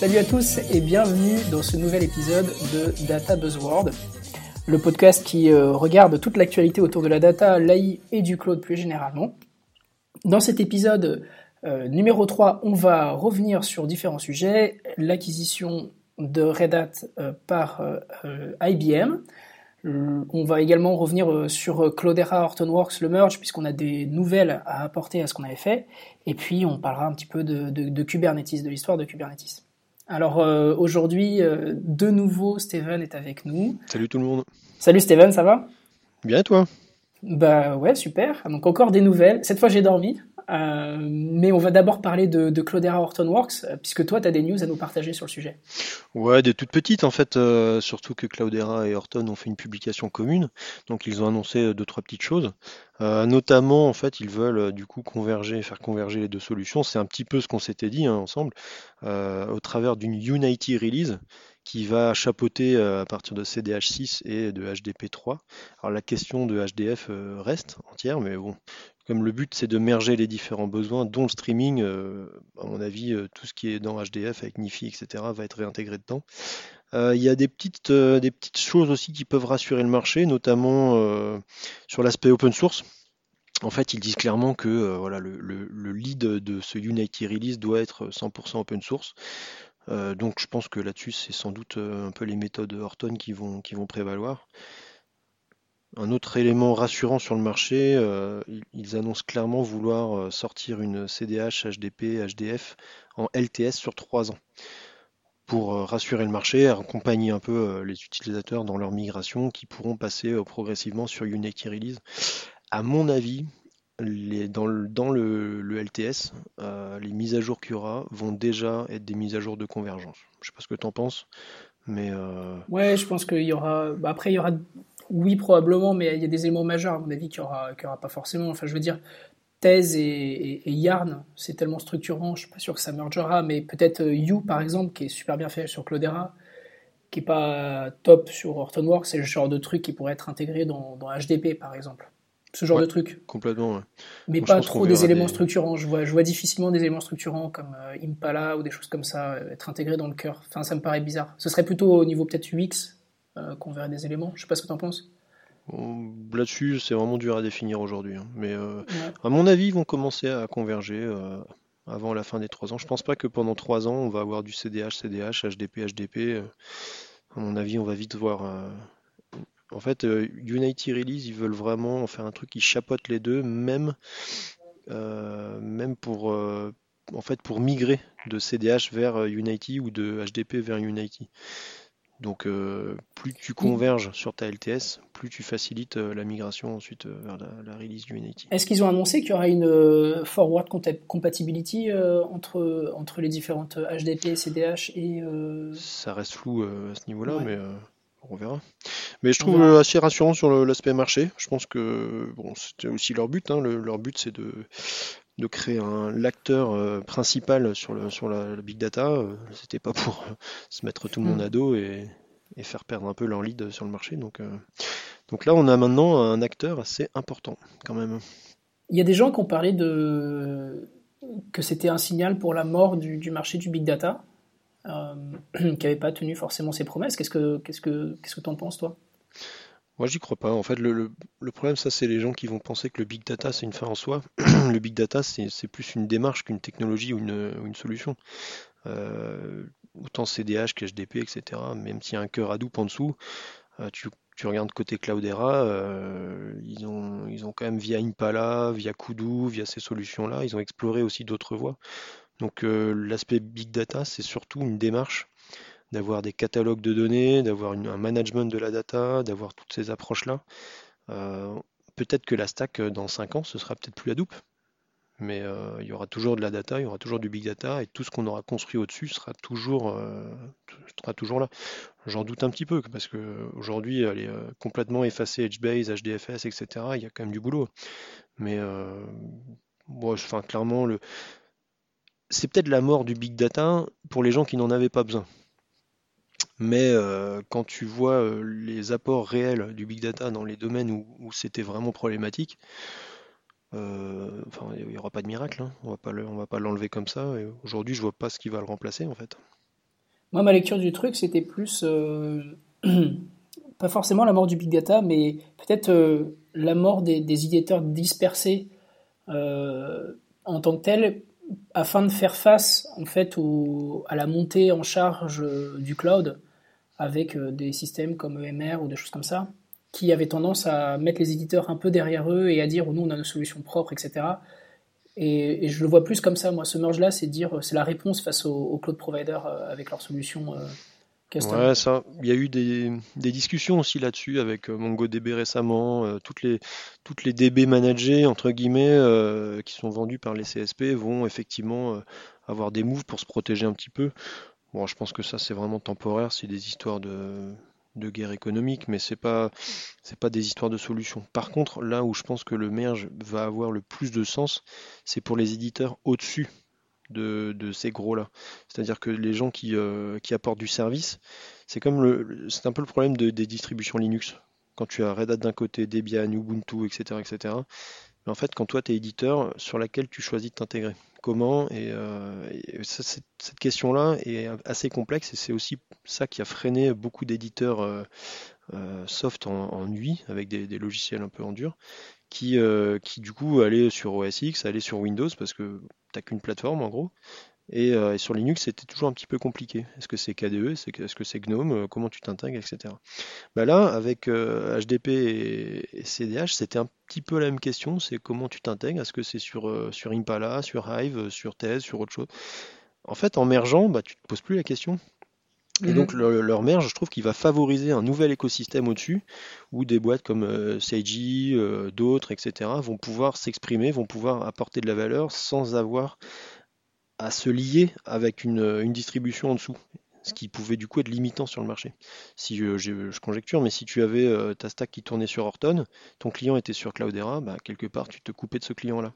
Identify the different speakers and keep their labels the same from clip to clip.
Speaker 1: Salut à tous et bienvenue dans ce nouvel épisode de Data Buzzword, le podcast qui euh, regarde toute l'actualité autour de la data, l'AI et du cloud plus généralement. Dans cet épisode euh, numéro 3, on va revenir sur différents sujets, l'acquisition de Red Hat euh, par IBM, on va également revenir sur Cloudera Hortonworks, le merge, puisqu'on a des nouvelles à apporter à ce qu'on avait fait. Et puis, on parlera un petit peu de, de Kubernetes, de l'histoire de Kubernetes. Alors euh, aujourd'hui, euh, de nouveau, Steven est avec nous.
Speaker 2: Salut tout le monde.
Speaker 1: Salut Steven, ça va?
Speaker 2: Bien toi?
Speaker 1: Bah ouais, super. Donc encore des nouvelles. Cette fois, j'ai dormi. Euh, mais on va d'abord parler de, de Cloudera Hortonworks, euh, puisque toi, tu as des news à nous partager sur le sujet.
Speaker 2: Ouais, des toutes petites en fait, euh, surtout que Cloudera et Horton ont fait une publication commune, donc ils ont annoncé deux, trois petites choses. notamment, en fait, ils veulent du coup converger, faire converger les deux solutions. C'est un petit peu ce qu'on s'était dit hein, ensemble, au travers d'une Unity Release qui va chapeauter à partir de CDH6 et de HDP3. Alors la question de HDF reste entière, mais bon, comme le but c'est de merger les différents besoins, dont le streaming, euh, à mon avis, euh, tout ce qui est dans HDF avec NIFI, etc., va être réintégré dedans. Euh, il y a des petites, des petites choses aussi qui peuvent rassurer le marché, notamment sur l'aspect open source. En fait, ils disent clairement que voilà, le, lead de ce Unity Release doit être 100% open source. Donc je pense que là-dessus, c'est sans doute un peu les méthodes Horton qui vont, prévaloir. Un autre élément rassurant sur le marché, euh, ils annoncent clairement vouloir euh, sortir une CDH, HDP, HDF en LTS sur trois ans pour euh, rassurer le marché, accompagner un peu les utilisateurs dans leur migration qui pourront passer progressivement sur Unity Release. À mon avis, dans, le, LTS, les mises à jour qu'il y aura vont déjà être des mises à jour de convergence. Je ne sais pas ce que tu en penses, mais...
Speaker 1: Ouais, je pense qu'il y aura... Bah, après, il y aura oui, probablement, mais il y a des éléments majeurs, à mon avis, qu'il n'y aura, pas forcément. Enfin, je veux dire, Thèse et, Yarn, c'est tellement structurant, je suis pas sûr que ça mergera, mais peut-être euh, You, par exemple, qui est super bien fait sur Cloudera, qui est pas top sur Hortonworks, c'est le genre de truc qui pourrait être intégré dans, HDP, par exemple. Ce genre de truc.
Speaker 2: Complètement, ouais.
Speaker 1: Mais pas trop des éléments structurants. Je vois, je vois difficilement des éléments structurants comme euh, Impala ou des choses comme ça euh, être intégrés dans le cœur. Enfin, ça me paraît bizarre. Ce serait plutôt au niveau peut-être UX, euh, qu'on verrait des éléments. Je sais pas ce que tu en penses.
Speaker 2: Là-dessus, c'est vraiment dur à définir aujourd'hui. Hein. Mais à mon avis, ils vont commencer à converger avant la fin des trois ans. Je pense pas que pendant trois ans, on va avoir du CDH, CDH, HDP, HDP. à mon avis, on va vite voir. En fait, Unity Release, ils veulent vraiment faire un truc qui chapote les deux, même, même pour, en fait, pour migrer de CDH vers Unity ou de HDP vers Unity. Donc euh, plus tu converges sur ta LTS, plus tu facilites euh, la migration ensuite euh, vers la, release du Unity.
Speaker 1: Est-ce qu'ils ont annoncé qu'il y aura une forward compatibility entre, entre les différentes HDP, CDH et...
Speaker 2: Ça reste flou à ce niveau-là, mais on verra. Mais je trouve assez rassurant sur l'aspect marché. Je pense que bon, c'était aussi leur but. Hein. leur but, c'est de de créer un l'acteur euh, principal sur, le, sur la, big data. Euh, c'était pas pour euh, se mettre tout le monde hmm. à dos et, faire perdre un peu leur lead sur le marché. Donc, donc là, on a maintenant un acteur assez important quand même.
Speaker 1: Il y a des gens qui ont parlé de que c'était un signal pour la mort du, marché du big data, qui n'avait pas tenu forcément ses promesses. Qu'est-ce que qu'est-ce que qu'est-ce que t'en penses toi?
Speaker 2: Moi, j'y crois pas. En fait, le, problème, ça, c'est les gens qui vont penser que le big data, c'est une fin en soi. le big data, c'est plus une démarche qu'une technologie ou une, solution. Euh, autant CDH qu'HDP, etc. Même s'il y a un cœur à doupe en dessous, euh, tu, regardes côté Cloudera, euh, ils, ont, ils ont quand même via Impala, via Kudu, via ces solutions-là, ils ont exploré aussi d'autres voies. Donc l'aspect big data, c'est surtout une démarche d'avoir des catalogues de données, d'avoir un management de la data, d'avoir toutes ces approches-là. Euh, peut-être que la stack, euh, dans 5 ans, ce sera peut-être plus Hadoop, mais euh, il y aura toujours de la data, il y aura toujours du big data, et tout ce qu'on aura construit au-dessus sera toujours, sera toujours là. J'en doute un petit peu, parce qu'aujourd'hui, elle est complètement effacée HBase, HDFS, etc. Il y a quand même du boulot. Mais bon, enfin, clairement, le... c'est peut-être la mort du big data pour les gens qui n'en avaient pas besoin. Mais euh, quand tu vois euh, les apports réels du big data dans les domaines où, c'était vraiment problématique, euh, il n'y aura pas de miracle. Hein. On pas va pas l'enlever comme ça. Aujourd'hui, je vois pas ce qui va le remplacer en fait.
Speaker 1: Moi, ma lecture du truc, c'était plus, pas forcément la mort du big data, mais peut-être la mort des, des éditeurs dispersés en tant que tels, afin de faire face en fait à la montée en charge du cloud avec des systèmes comme EMR ou des choses comme ça, qui avaient tendance à mettre les éditeurs un peu derrière eux et à dire oh, nous on a nos solutions propres, etc. Et, je le vois plus comme ça, moi. Ce merge-là, c'est dire, c'est la réponse face aux, cloud providers euh, avec leurs solutions euh,
Speaker 2: Ouais, ça. Il y a eu des, discussions aussi là-dessus avec euh, MongoDB récemment. toutes les toutes les DB managées entre guillemets qui sont vendues par les CSP vont effectivement avoir des moves pour se protéger un petit peu. Bon, je pense que ça c'est vraiment temporaire. C'est des histoires de de guerre économique, mais c'est pas c'est pas des histoires de solutions. Par contre, là où je pense que le merge va avoir le plus de sens, c'est pour les éditeurs au-dessus de, ces gros-là. C'est-à-dire que les gens qui, euh, qui apportent du service, c'est comme le c'est un peu le problème des distributions Linux. Quand tu as Red Hat d'un côté, Debian, Ubuntu, etc., etc. Mais en fait, quand toi tu es éditeur, sur laquelle tu choisis de t'intégrer comment Et, euh, cette question-là est assez complexe et c'est aussi ça qui a freiné beaucoup d'éditeurs euh, soft en, en, UI avec des, logiciels un peu en dur qui, qui du coup allaient sur OS X, allaient sur Windows parce que tu n'as qu'une plateforme en gros euh, et, sur Linux, c'était toujours un petit peu compliqué. Est-ce que c'est KDE Est-ce que c'est GNOME euh, Comment tu t'intègres Etc. Bah là, avec HDP euh, et, CDH, c'était un petit peu la même question. C'est comment tu t'intègres? Est-ce que c'est sur, sur Impala, sur Hive, sur Thèse, sur autre chose? En fait, en mergeant, bah, tu te poses plus la question. Et donc mhm. leur merge, je trouve qu'il va favoriser un nouvel écosystème au-dessus, où des boîtes comme euh, Seiji, d'autres, etc., vont pouvoir s'exprimer, vont pouvoir apporter de la valeur sans avoir à se lier avec une, distribution en dessous ce qui pouvait du coup être limitant sur le marché. Si je, conjecture, mais si tu avais euh, ta stack qui tournait sur Horton, ton client était sur Cloudera, bah, quelque part tu te coupais de ce client-là.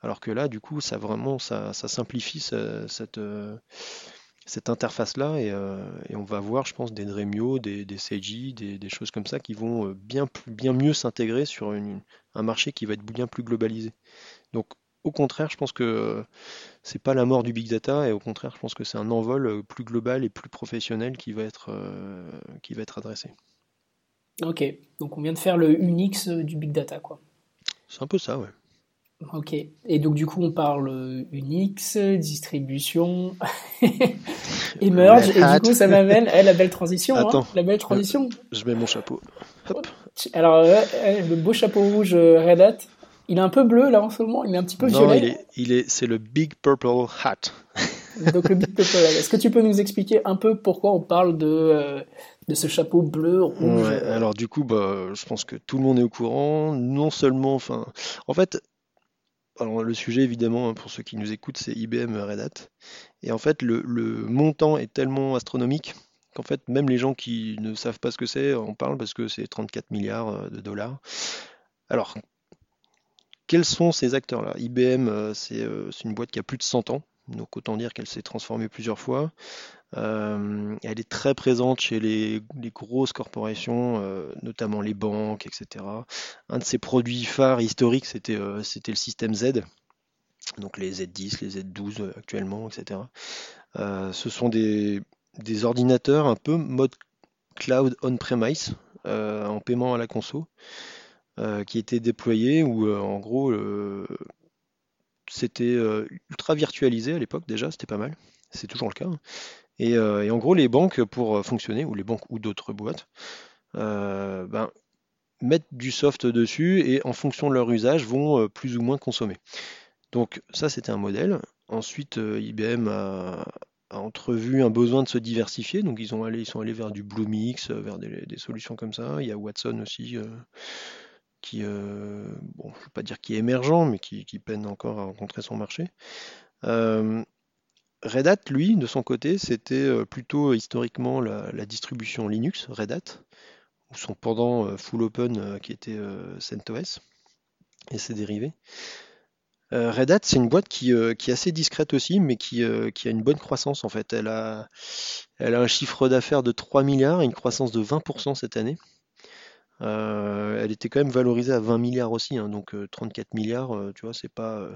Speaker 2: Alors que là, du coup, ça vraiment, ça, simplifie cette, euh, cette interface-là euh, et, on va voir, je pense, des Dremio, des, des Seiji, des, choses comme ça qui vont bien, bien mieux s'intégrer sur un marché qui va être bien plus globalisé. Donc au contraire, je pense que c'est pas la mort du big data, et au contraire, je pense que c'est un envol euh, plus global et plus professionnel qui va être, euh, qui va être adressé.
Speaker 1: Ok, donc on vient de faire le Unix euh, du big data, quoi.
Speaker 2: C'est un peu ça, ouais.
Speaker 1: Ok, et donc du coup on parle Unix, distribution, et merge, et du coup ça m'amène à la belle transition. Hein, la belle transition.
Speaker 2: Je mets mon chapeau. Hop.
Speaker 1: Alors, le beau chapeau rouge Red Hat, il est un peu bleu là en ce moment, il est un petit peu violet.
Speaker 2: Il est, il est, c'est le Big Purple Hat.
Speaker 1: Donc le Big Purple Hat. Est-ce que tu peux nous expliquer un peu pourquoi on parle de, euh, de ce chapeau bleu rouge?
Speaker 2: Alors du coup, bah, je pense que tout le monde est au courant. Non seulement, enfin, en fait, alors le sujet évidemment hein, pour ceux qui nous écoutent, c'est IBM Red Hat. Et en fait, le, le montant est tellement astronomique qu'en fait, même les gens qui ne savent pas ce que c'est en parlent parce que c'est 34 milliards euh, de dollars. Alors, quels sont ces acteurs-là? IBM, euh, euh, c'est une boîte qui a plus de 100 ans, donc autant dire qu'elle s'est transformée plusieurs fois. Euh, elle est très présente chez les, grosses corporations, notamment les banques, etc. Un de ses produits phares historiques, c'était le système Z, donc les Z10, les Z12 actuellement, etc. ce sont des, ordinateurs un peu mode cloud on-premise, en paiement à la conso. Euh, qui était déployé où euh, en gros euh, c'était ultra virtualisé à l'époque déjà, c'était pas mal, c'est toujours le cas. Hein. Et, en gros les banques pour fonctionner, ou les banques ou d'autres boîtes, ben, mettent du soft dessus et en fonction de leur usage vont plus ou moins consommer. Donc ça c'était un modèle. Ensuite IBM a, entrevu un besoin de se diversifier, donc ils, ont allé, ils sont allés vers du Bluemix, vers des, solutions comme ça. Il y a Watson aussi qui, euh, bon, je ne veux pas dire qui est émergent, mais qui, peine encore à rencontrer son marché. Euh, Red Hat, lui, de son côté, c'était euh, plutôt historiquement la, distribution Linux, Red Hat, ou son pendant full open qui était CentOS et ses dérivés. Red Hat, c'est une boîte qui, est assez discrète aussi, mais qui, a une bonne croissance en fait. Elle a, un chiffre d'affaires de 3 milliards et une croissance de 20% cette année. Euh, elle était quand même valorisée à 20 milliards aussi, hein, donc 34 euh, milliards, euh, tu vois, c'est pas,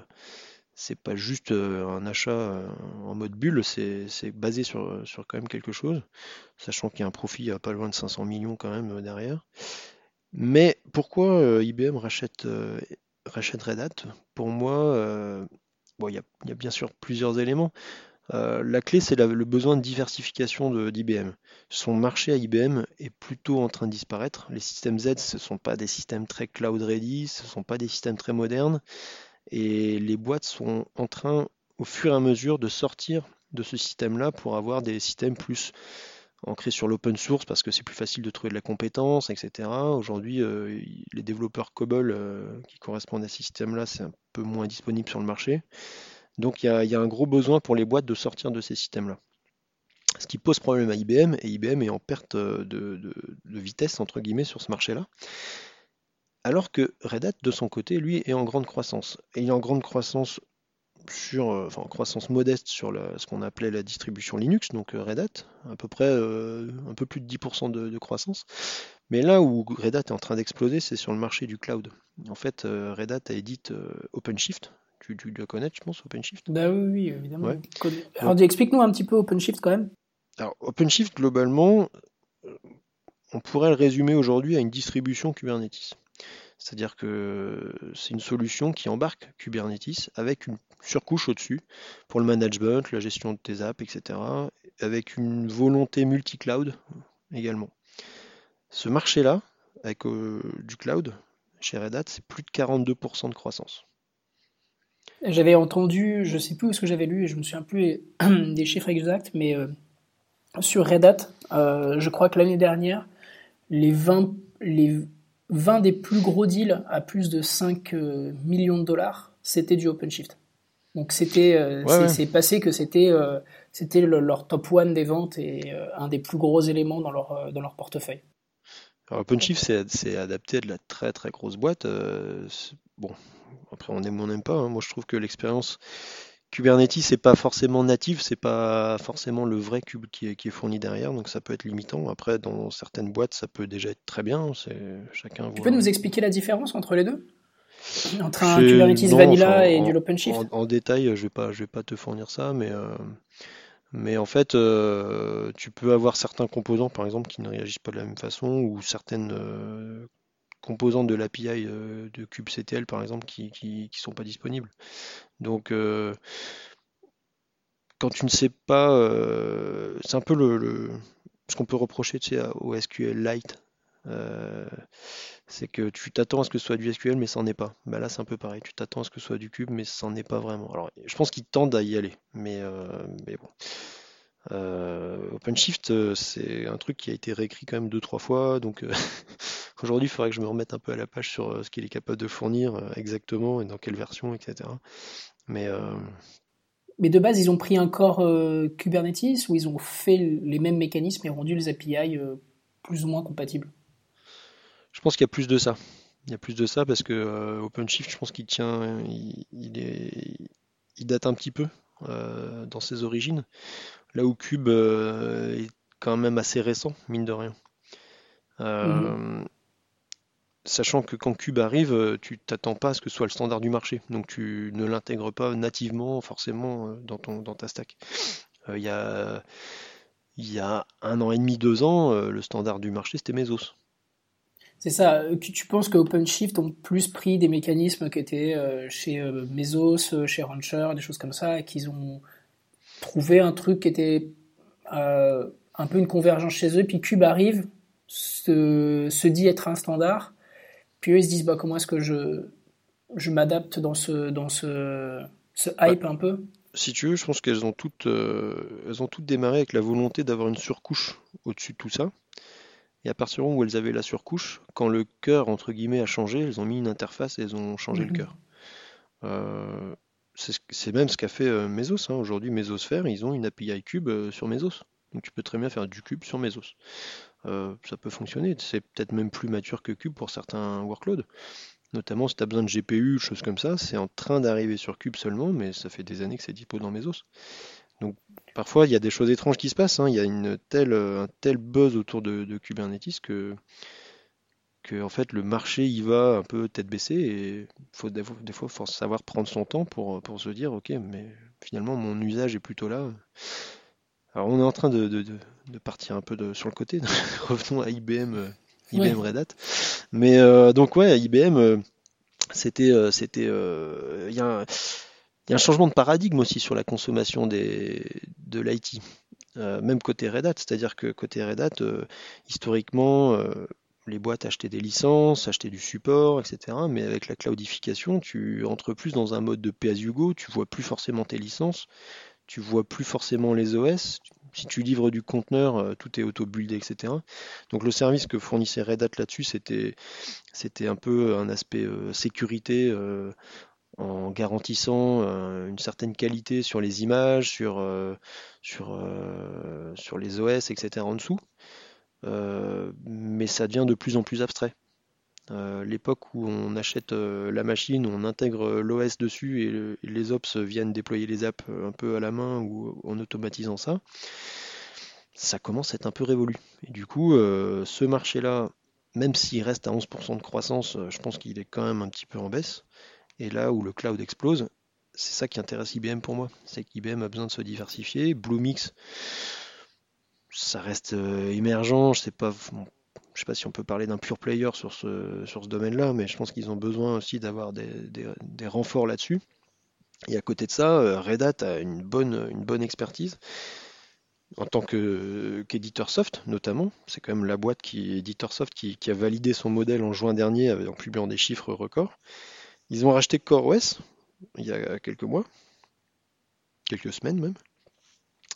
Speaker 2: c'est pas juste un achat en mode bulle, c'est basé sur, quand même quelque chose, sachant qu'il y a un profit à pas loin de 500 millions quand même derrière. Mais pourquoi IBM rachète, rachète Red Hat? Pour moi, il y, a bien sûr plusieurs éléments. Euh, la clé, c'est le besoin de diversification d'IBM. Son marché à IBM est plutôt en train de disparaître. Les systèmes Z, ce ne sont pas des systèmes très cloud ready, ce ne sont pas des systèmes très modernes. Et les boîtes sont en train, au fur et à mesure, de sortir de ce système-là pour avoir des systèmes plus ancrés sur l'open source parce que c'est plus facile de trouver de la compétence, etc. Aujourd'hui, euh, les développeurs COBOL euh, qui correspondent à ces systèmes-là, c'est un peu moins disponible sur le marché. Donc il y, a, un gros besoin pour les boîtes de sortir de ces systèmes-là. Ce qui pose problème à IBM, et IBM est en perte euh, de, vitesse, entre guillemets, sur ce marché-là. Alors que Red Hat, de son côté, lui, est en grande croissance. Et il est en grande croissance sur, euh, enfin, en croissance modeste sur ce qu'on appelait la distribution Linux, donc euh, Red Hat, à peu près un peu plus de 10% de, de, croissance. Mais là où Red Hat est en train d'exploser, c'est sur le marché du cloud. En fait, Red Hat a édité OpenShift, tu, tu dois connaître, je pense, OpenShift
Speaker 1: Bah oui, oui évidemment. Alors, explique-nous un petit peu OpenShift quand même.
Speaker 2: Alors, OpenShift, globalement, euh, on pourrait le résumer aujourd'hui à une distribution Kubernetes. C'est-à-dire que c'est une solution qui embarque Kubernetes avec une surcouche au-dessus pour le management, la gestion de tes apps, etc. Avec une volonté multi-cloud également. Ce marché-là, avec euh, du cloud, chez Red Hat, c'est plus de 42% de croissance.
Speaker 1: J'avais entendu, je sais plus où ce que j'avais lu et je me souviens plus des chiffres exacts, mais euh, sur Red Hat, euh, je crois que l'année dernière, les 20, les 20 des plus gros deals à plus de 5 euh, millions de dollars, c'était du OpenShift. Donc c'était, c'est passé que c'était, c'était leur top one des ventes et un des plus gros éléments dans leur, dans leur portefeuille.
Speaker 2: OpenShift, c'est adapté à de la très très grosse boîte. bon, après, on aime ou on n'aime pas. Hein. Moi, je trouve que l'expérience Kubernetes, c'est pas forcément native, c'est pas forcément le vrai cube qui est, fourni derrière, donc ça peut être limitant. Après, dans certaines boîtes, ça peut déjà être très bien. C'est chacun.
Speaker 1: Tu peux nous expliquer la différence entre les deux? Entre un Kubernetes Vanilla et du OpenShift?
Speaker 2: en, en, détail, je vais pas, je vais pas te fournir ça, mais euh, mais en fait, euh, tu peux avoir certains composants, par exemple, qui ne réagissent pas de la même façon, ou certaines euh, composantes de l'API euh, de kubectl par exemple qui, sont pas disponibles. Donc euh, quand tu ne sais pas, euh, c'est un peu le, ce qu'on peut reprocher au SQL Lite. c'est que tu t'attends à ce que ce soit du SQL mais ça n'en est pas. Bah là c'est un peu pareil, tu t'attends à ce que ce soit du cube mais ça n'en est pas vraiment. Alors je pense qu'ils tendent à y aller, mais, mais bon. OpenShift, c'est un truc qui a été réécrit quand même deux trois fois, donc Aujourd'hui, il faudrait que je me remette un peu à la page sur euh, ce qu'il est capable de fournir euh, exactement et dans quelle version, etc. Mais, euh,
Speaker 1: Mais de base, ils ont pris un corps Kubernetes où ils ont fait les mêmes mécanismes et rendu les API plus ou moins compatibles?
Speaker 2: Je pense qu'il y a plus de ça. Il y a plus de ça parce que OpenShift, je pense qu'il tient, il, est, il date un petit peu dans ses origines. Là où Cube est quand même assez récent, mine de rien. Mhm sachant que quand Cube arrive, euh, tu t'attends pas à ce que ce soit le standard du marché. Donc tu ne l'intègres pas nativement forcément euh, dans, ton, ta stack. Euh, il y, a, y a un an et demi, deux ans, le standard du marché c'était Mesos.
Speaker 1: C'est ça. Tu penses que OpenShift ont plus pris des mécanismes qui étaient chez Mesos, chez Rancher, des choses comme ça, et qu'ils ont trouvé un truc qui était un peu une convergence chez eux, puis Cube arrive, se, se dit être un standard, puis eux, ils se disent, bah, comment est-ce que je, je m'adapte dans ce, dans ce, ce hype un peu?
Speaker 2: Si tu veux, je pense qu'elles ont toutes, euh, elles ont toutes démarré avec la volonté d'avoir une surcouche au-dessus de tout ça. Et à partir du moment où elles avaient la surcouche, quand le cœur, entre guillemets, a changé, elles ont mis une interface et elles ont changé le mhm. cœur. Euh, c'est même ce qu'a fait euh, Mesos. Hein. Aujourd'hui, Mesosphere, ils ont une API Cube sur Mesos. Donc tu peux très bien faire du Cube sur Mesos. Euh, ça peut fonctionner. C'est peut-être même plus mature que Cube pour certains workloads. Notamment si tu as besoin de GPU, choses comme ça, c'est en train d'arriver sur Cube seulement, mais ça fait des années que c'est dispo dans Mesos. Donc parfois il y a des choses étranges qui se passent. Hein. Il y a une telle, un tel buzz autour de, Kubernetes que, que en fait le marché y va un peu tête baissée et faut des fois, des fois faut savoir prendre son temps pour, pour se dire ok mais finalement mon usage est plutôt là. Alors on est en train de, de, de partir un peu sur le côté, revenons à IBM, euh, IBM Red Hat. Mais euh, donc ouais, IBM, euh, c'était, c'était, il y, a un changement de paradigme aussi sur la consommation des, de l'IT. même côté Red Hat, c'est-à-dire que côté Red Hat, historiquement, les boîtes achetaient des licences, achetaient du support, etc. Mais avec la cloudification, tu entres plus dans un mode de pay as you go, tu vois plus forcément tes licences, tu vois plus forcément les OS. Si tu livres du conteneur, euh, tout est auto-buildé, etc. Donc le service que fournissait Red Hat là-dessus, c'était, un peu un aspect euh, sécurité euh, en garantissant une certaine qualité sur les images, sur les OS, etc. en dessous. Euh, mais ça devient de plus en plus abstrait. Euh, l'époque où on achète euh, la machine, on intègre l'OS dessus et, les ops viennent déployer les apps un peu à la main ou en automatisant ça, ça commence à être un peu révolu. Et du coup, ce marché-là, même s'il reste à 11% de croissance, je pense qu'il est quand même un petit peu en baisse. Et là où le cloud explose, c'est ça qui intéresse IBM pour moi. C'est qu'IBM a besoin de se diversifier. Bluemix, ça reste euh, émergent. Je sais pas, je sais pas si on peut parler d'un pure player sur ce, sur ce domaine-là, mais je pense qu'ils ont besoin aussi d'avoir des, renforts là-dessus. Et à côté de ça, euh, Red Hat a une bonne, une bonne expertise en tant qu'éditeur soft notamment. C'est quand même la boîte qui éditeur soft qui, a validé son modèle en juin dernier en publiant des chiffres records. Ils ont racheté CoreOS il y a quelques mois, quelques semaines même.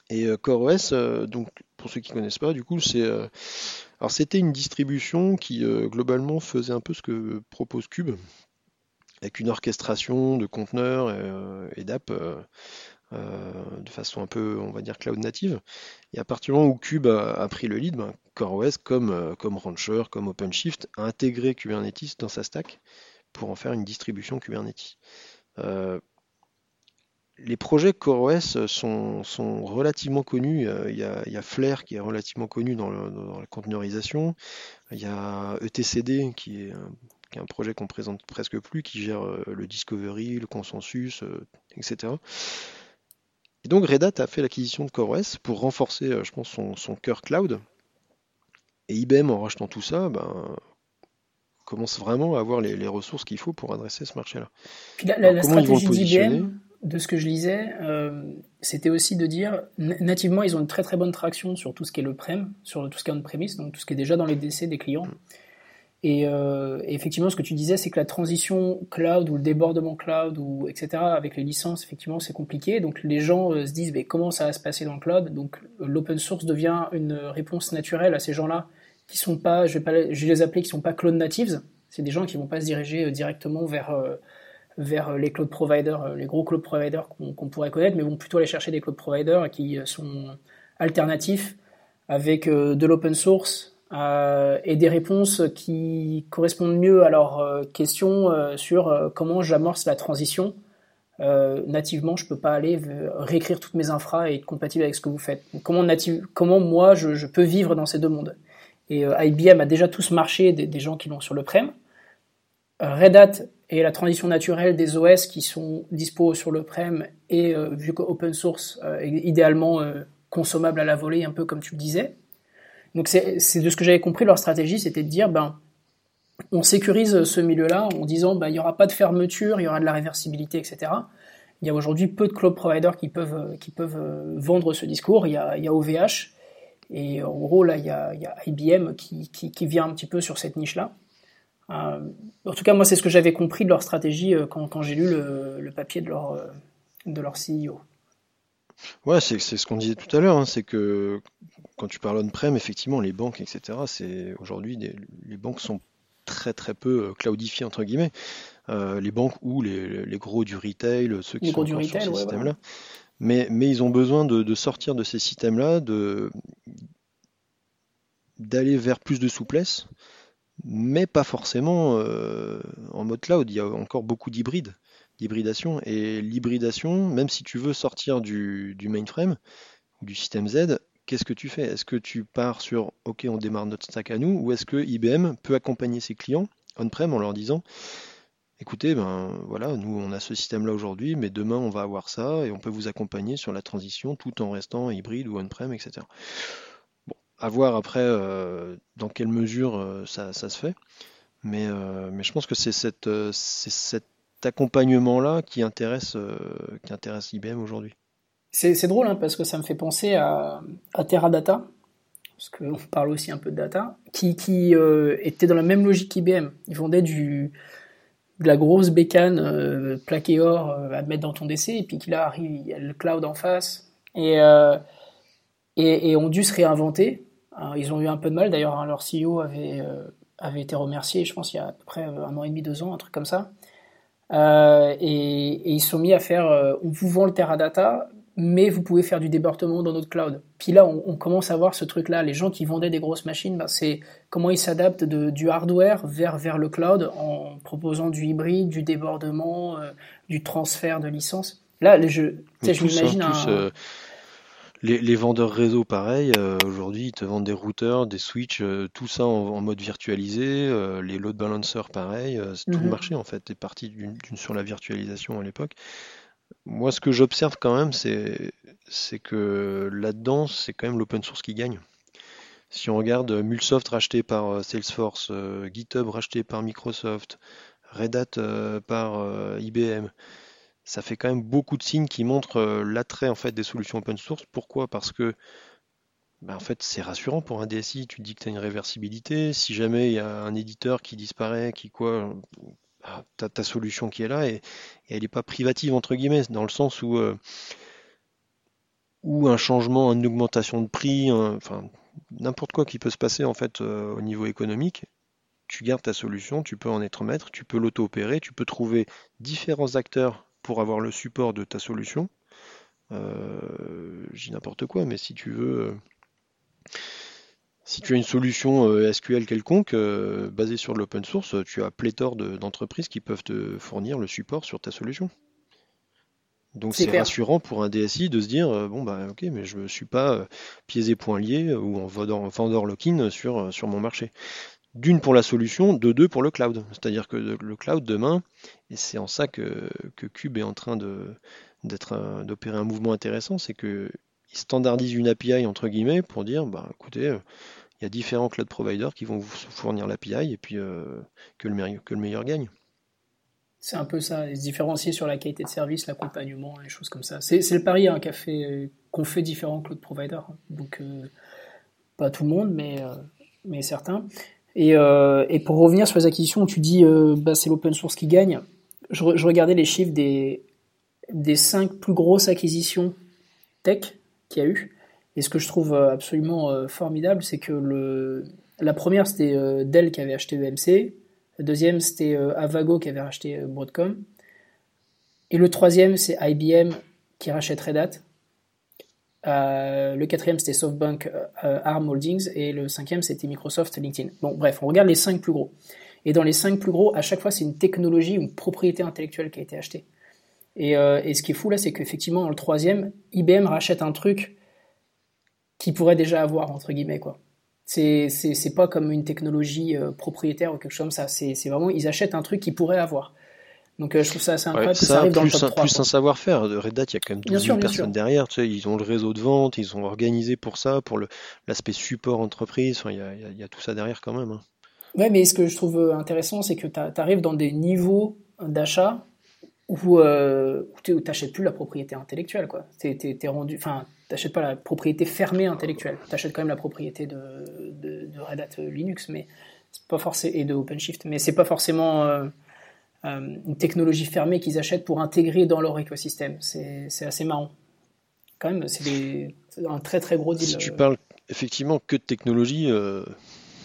Speaker 2: Et euh, CoreOS, donc pour ceux qui ne connaissent pas, du coup, c'est euh, alors c'était une distribution qui globalement faisait un peu ce que propose Cube, avec une orchestration de conteneurs et, d'apps de façon un peu, on va dire, cloud native. Et à partir du moment où Cube a, pris le lead, ben, CoreOS, comme, comme Rancher, comme OpenShift, a intégré Kubernetes dans sa stack pour en faire une distribution Kubernetes les projets CoreOS sont, sont relativement connus. Il y, a, il Flare qui est relativement connu dans, la conteneurisation. Il y a ETCD qui est un, projet qu'on présente presque plus, qui gère euh, le discovery, le consensus, euh, etc. Et donc Red Hat a fait l'acquisition de CoreOS pour renforcer, euh, je pense, son, cœur cloud. Et IBM, en rachetant tout ça, ben, commence vraiment à avoir les, ressources qu'il faut pour adresser ce marché-là.
Speaker 1: La, stratégie d'IBM, de ce que je lisais, euh, c'était aussi de dire, nativement, ils ont une très très bonne traction sur tout ce qui est le prem, sur tout ce qui est on-premise, donc tout ce qui est déjà dans les DC des clients. Euh, et, effectivement, ce que tu disais, c'est que la transition cloud ou le débordement cloud ou etc. avec les licences, effectivement, c'est compliqué. Donc les gens euh, se disent, mais comment ça va se passer dans le cloud? Donc l'open source devient une réponse naturelle à ces gens-là qui sont pas, je vais pas, je vais les appeler, qui sont pas cloud natives. C'est des gens qui vont pas se diriger directement vers vers les cloud providers, euh, les gros cloud providers qu'on pourrait connaître, mais vont plutôt aller chercher des cloud providers qui euh, sont alternatifs avec euh, de l'open source et des réponses qui correspondent mieux à leurs questions sur comment j'amorce la transition. nativement, je peux pas aller réécrire toutes mes infras et être compatible avec ce que vous faites. comment, native, comment moi je, peux vivre dans ces deux mondes Et IBM a déjà tous marché des gens qui l'ont sur le prem. Red Hat et la transition naturelle des OS qui sont dispo sur le prem et euh, vu que open source euh, idéalement euh, consommable à la volée un peu comme tu le disais. Donc c'est de ce que j'avais compris leur stratégie, c'était de dire ben on sécurise ce milieu-là en disant ben il y aura pas de fermeture, il y aura de la réversibilité, etc. Il y a aujourd'hui peu de cloud providers qui peuvent qui peuvent vendre ce discours. Il y a, OVH et en gros là il y a, IBM qui, qui, vient un petit peu sur cette niche-là. Euh, en tout cas, moi, c'est ce que j'avais compris de leur stratégie euh, quand, j'ai lu le, papier de leur, euh, de leur CEO.
Speaker 2: Ouais, c'est ce qu'on disait tout à l'heure, hein, c'est que quand tu parles on-prem, effectivement, les banques, etc., c'est aujourd'hui, les banques sont très très peu cloudifiées, entre guillemets. les banques ou les, gros du retail, ceux qui sont sur ces systèmes-là. Mais, mais ils ont besoin de, de sortir de ces systèmes-là, d'aller vers plus de souplesse mais pas forcément euh, en mode cloud. Il y a encore beaucoup d'hybrides, d'hybridation. Et l'hybridation, même si tu veux sortir du, mainframe ou du système Z, qu'est-ce que tu fais? Est-ce que tu pars sur OK, on démarre notre stack à nous, ou est-ce que IBM peut accompagner ses clients on-prem en leur disant écoutez, ben voilà, nous on a ce système-là aujourd'hui, mais demain on va avoir ça et on peut vous accompagner sur la transition tout en restant hybride ou on-prem, etc. À voir après euh, dans quelle mesure euh, ça, se fait, mais, euh, mais je pense que c'est cette, cet accompagnement-là qui intéresse, qui intéresse IBM aujourd'hui.
Speaker 1: C'est drôle hein, parce que ça me fait penser à, Teradata, parce qu'on parle aussi un peu de data, qui, était dans la même logique qu'IBM. Ils vendaient du, de la grosse bécane euh, plaquée or euh, à mettre dans ton DC, et puis qu'il arrive, il y a le cloud en face, et, euh, et, et, ont dû se réinventer. Ils ont eu un peu de mal, d'ailleurs, hein, leur CEO avait, avait été remercié, je pense, il y a à peu près un an et demi, deux ans, un truc comme ça. Et, et, ils se sont mis à faire, on vous vend le Teradata, mais vous pouvez faire du débordement dans notre cloud. Puis là, on, commence à voir ce truc-là. Les gens qui vendaient des grosses machines, ben, c'est comment ils s'adaptent du hardware vers, vers le cloud en proposant du hybride, du débordement, euh, du transfert de licence. Là, je, je m'imagine un... Euh,
Speaker 2: les, vendeurs réseau, pareil, euh, aujourd'hui, ils te vendent des routeurs, des switches, tout ça en, mode virtualisé. les load balancers, pareil. tout le mhm. marché, en fait, est parti d'une sur la virtualisation à l'époque. Moi, ce que j'observe quand même, c'est que là-dedans, c'est quand même l'open source qui gagne. Si on regarde Mulsoft racheté par euh, Salesforce, euh, GitHub racheté par Microsoft, Red Hat euh, par IBM, ça fait quand même beaucoup de signes qui montrent l'attrait en fait des solutions open source. Pourquoi? Parce que ben, en fait, c'est rassurant pour un DSI, tu te dis que tu as une réversibilité. Si jamais il y a un éditeur qui disparaît, qui quoi, ah, ta solution qui est là et, elle n'est pas privative entre guillemets, dans le sens où, euh, un changement, une augmentation de prix, enfin n'importe quoi qui peut se passer en fait euh, au niveau économique, tu gardes ta solution, tu peux en être maître, tu peux l'auto-opérer, tu peux trouver différents acteurs pour avoir le support de ta solution. Euh, J'ai n'importe quoi, mais si tu veux euh, si tu as une solution euh, SQL quelconque euh, basée sur l'open source, tu as pléthore d'entreprises qui peuvent te fournir le support sur ta solution. Donc c'est rassurant pour un DSI de se dire bon bah ok mais je ne suis pas pieds et poings liés ou en vendor lock-in sur, sur mon marché. D'une pour la solution, de deux pour le cloud. C'est-à-dire que le cloud demain, et c'est en ça que, Cube est en train d'opérer un mouvement intéressant, c'est que il standardise une API entre guillemets pour dire bah écoutez il y a différents cloud providers qui vont vous fournir l'API et puis euh, que, le meilleur, que le meilleur gagne.
Speaker 1: C'est un peu ça, se différencier sur la qualité de service, l'accompagnement, les choses comme ça. C'est le pari hein, qu'ont fait, différents cloud providers. Hein. Donc, euh, pas tout le monde, mais, euh, mais certains. Et, et, pour revenir sur les acquisitions, tu dis bah, c'est l'open source qui gagne. Je, regardais les chiffres des, des cinq plus grosses acquisitions tech qu'il y a eu. Et ce que je trouve euh, absolument euh, formidable, c'est que le, la première, c'était euh, Dell qui avait acheté EMC. La deuxième, c'était Avago qui avait racheté Broadcom. Et le troisième, c'est IBM qui rachète Red Hat. Le quatrième, c'était SoftBank ARM Holdings. Et le cinquième, c'était Microsoft LinkedIn. Bon, bref, on regarde les cinq plus gros. Et dans les cinq plus gros, à chaque fois, c'est une technologie ou une propriété intellectuelle qui a été achetée. Et, et ce qui est fou là, c'est qu'effectivement, dans le troisième, IBM rachète un truc qui pourrait déjà avoir, entre guillemets, quoi. C'est, pas comme une technologie euh, propriétaire ou quelque chose comme ça. C'est, c'est vraiment, ils achètent un truc qu'ils pourraient avoir. Donc euh, je trouve ça assez incroyable que ça arrive dans le top 3.
Speaker 2: Plus un savoir-faire. De Red Hat, il y a quand même 12 000 personnes derrière. Tu sais, ils ont le réseau de vente, ils sont organisés pour ça, pour l'aspect support entreprise. Enfin, il y a, il y a, tout ça derrière quand même. Hein.
Speaker 1: Ouais, mais ce que je trouve euh, intéressant, c'est que tu arrives dans des niveaux d'achat où, euh, tu n'achètes plus la propriété intellectuelle. quoi. Rendu, enfin, t'achètes pas la propriété fermée intellectuelle. Tu achètes quand même la propriété de, de, de Red Hat Linux, mais c'est pas forcément et de OpenShift, mais c'est pas forcément euh, euh, une technologie fermée qu'ils achètent pour intégrer dans leur écosystème. C'est, assez marrant. Quand même, c'est un très très gros deal.
Speaker 2: Si tu parles effectivement que de technologie,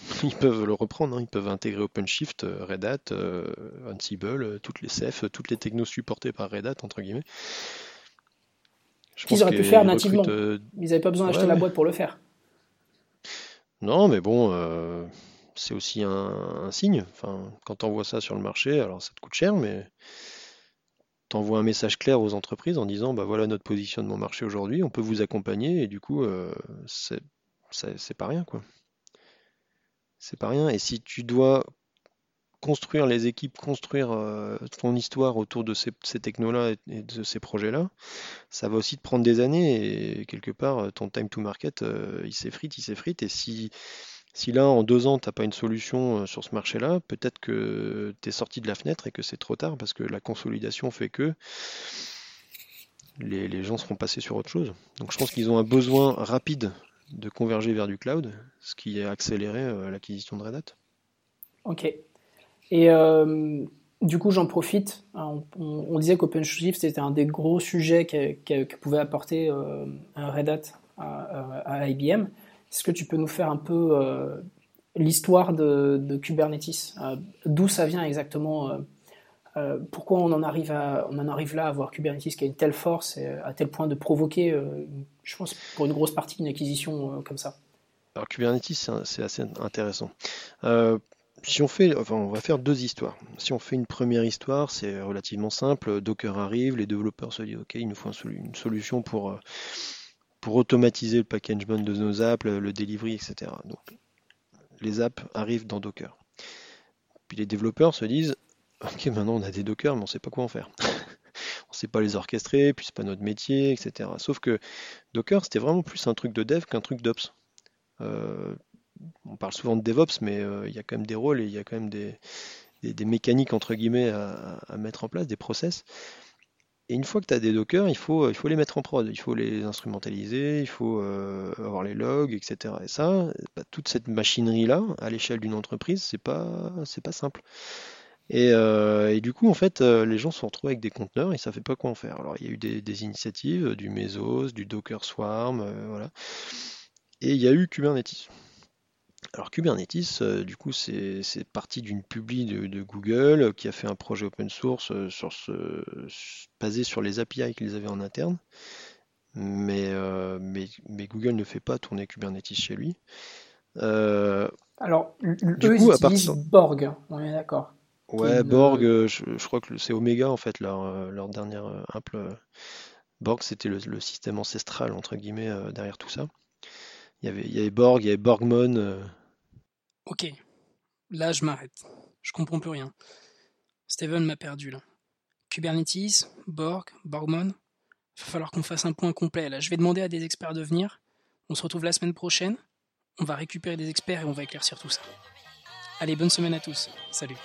Speaker 2: ils peuvent le reprendre, hein. ils peuvent intégrer OpenShift, euh, Red Hat, euh, Ansible, euh, toutes les CEF, toutes les technos supportées par Red Hat, entre guillemets.
Speaker 1: Qu'ils auraient pu faire nativement. ils n'avaient pas besoin d'acheter la boîte pour le faire.
Speaker 2: Non, mais bon, c'est aussi un, signe. Enfin, quand on voit ça sur le marché, alors ça te coûte cher, mais envoies un message clair aux entreprises en disant bah voilà notre positionnement marché aujourd'hui, on peut vous accompagner et du coup euh, c'est pas rien quoi. C'est pas rien. Et si tu dois construire les équipes, construire euh, ton histoire autour de ces, technos-là et, de ces projets-là, ça va aussi te prendre des années et quelque part ton time to market il s'effrite, il s'effrite et si si là, en deux ans, tu n'as pas une solution euh, sur ce marché-là, peut-être que tu es sorti de la fenêtre et que c'est trop tard parce que la consolidation fait que les, gens seront passés sur autre chose. Donc je pense qu'ils ont un besoin rapide de converger vers du cloud, ce qui a accéléré euh, l'acquisition de Red Hat.
Speaker 1: Ok. Et euh, du coup, j'en profite. Hein, on, disait qu'OpenShift c'était un des gros sujets que, pouvait apporter Red Hat à IBM. Est-ce que tu peux nous faire un peu euh, l'histoire de, Kubernetes euh, D'où ça vient exactement euh, Pourquoi on en, arrive là à voir Kubernetes qui a une telle force et à tel point de provoquer, je pense, pour une grosse partie, une acquisition comme ça?
Speaker 2: Alors Kubernetes, c'est assez intéressant. si on fait, enfin, on va faire deux histoires. Si on fait une première histoire, c'est relativement simple. Docker arrive, les développeurs se disent OK, il nous faut une solution pour pour automatiser le packagement de nos apps, le, delivery, etc. Donc, les apps arrivent dans Docker. Puis les développeurs se disent Ok, maintenant on a des Docker, mais on ne sait pas quoi en faire. on ne sait pas les orchestrer, puis c'est pas notre métier, etc. Sauf que Docker, c'était vraiment plus un truc de dev qu'un truc d'ops. Euh, on parle souvent de DevOps, mais euh, il y a quand même des rôles et il y a quand même des, mécaniques entre guillemets à, à, mettre en place, des process. Et une fois que tu as des Docker, il faut, il faut les mettre en prod, il faut les instrumentaliser, il faut euh, avoir les logs, etc. Et ça, bah, toute cette machinerie-là, à l'échelle d'une entreprise, c'est pas, pas simple. Et, euh, et, du coup, en fait, euh, les gens se retrouvés avec des conteneurs et ne savaient pas quoi en faire. Alors, il y a eu des initiatives, du Mesos, du Docker Swarm, voilà. Et il y a eu Kubernetes. Alors Kubernetes, euh, du coup, c'est parti d'une publi de, Google euh, qui a fait un projet open source euh, sur ce, basé sur les API qu'ils avaient en interne. Mais, mais, mais, Google ne fait pas tourner Kubernetes chez lui.
Speaker 1: Alors, du eux, coup, ils utilisent Borg, on est d'accord.
Speaker 2: Ouais, Borg, je, crois que c'est Omega en fait, leur, leur dernière. Borg, c'était le, système ancestral, entre guillemets, derrière tout ça. Il y avait, Borg, il y avait Borgmon.
Speaker 1: Ok, là je m'arrête. Je comprends plus rien. Steven m'a perdu là. Kubernetes, Borg, Borgmon. Il va falloir qu'on fasse un point complet là. Je vais demander à des experts de venir. On se retrouve la semaine prochaine. On va récupérer des experts et on va éclaircir tout ça. Allez, bonne semaine à tous. Salut.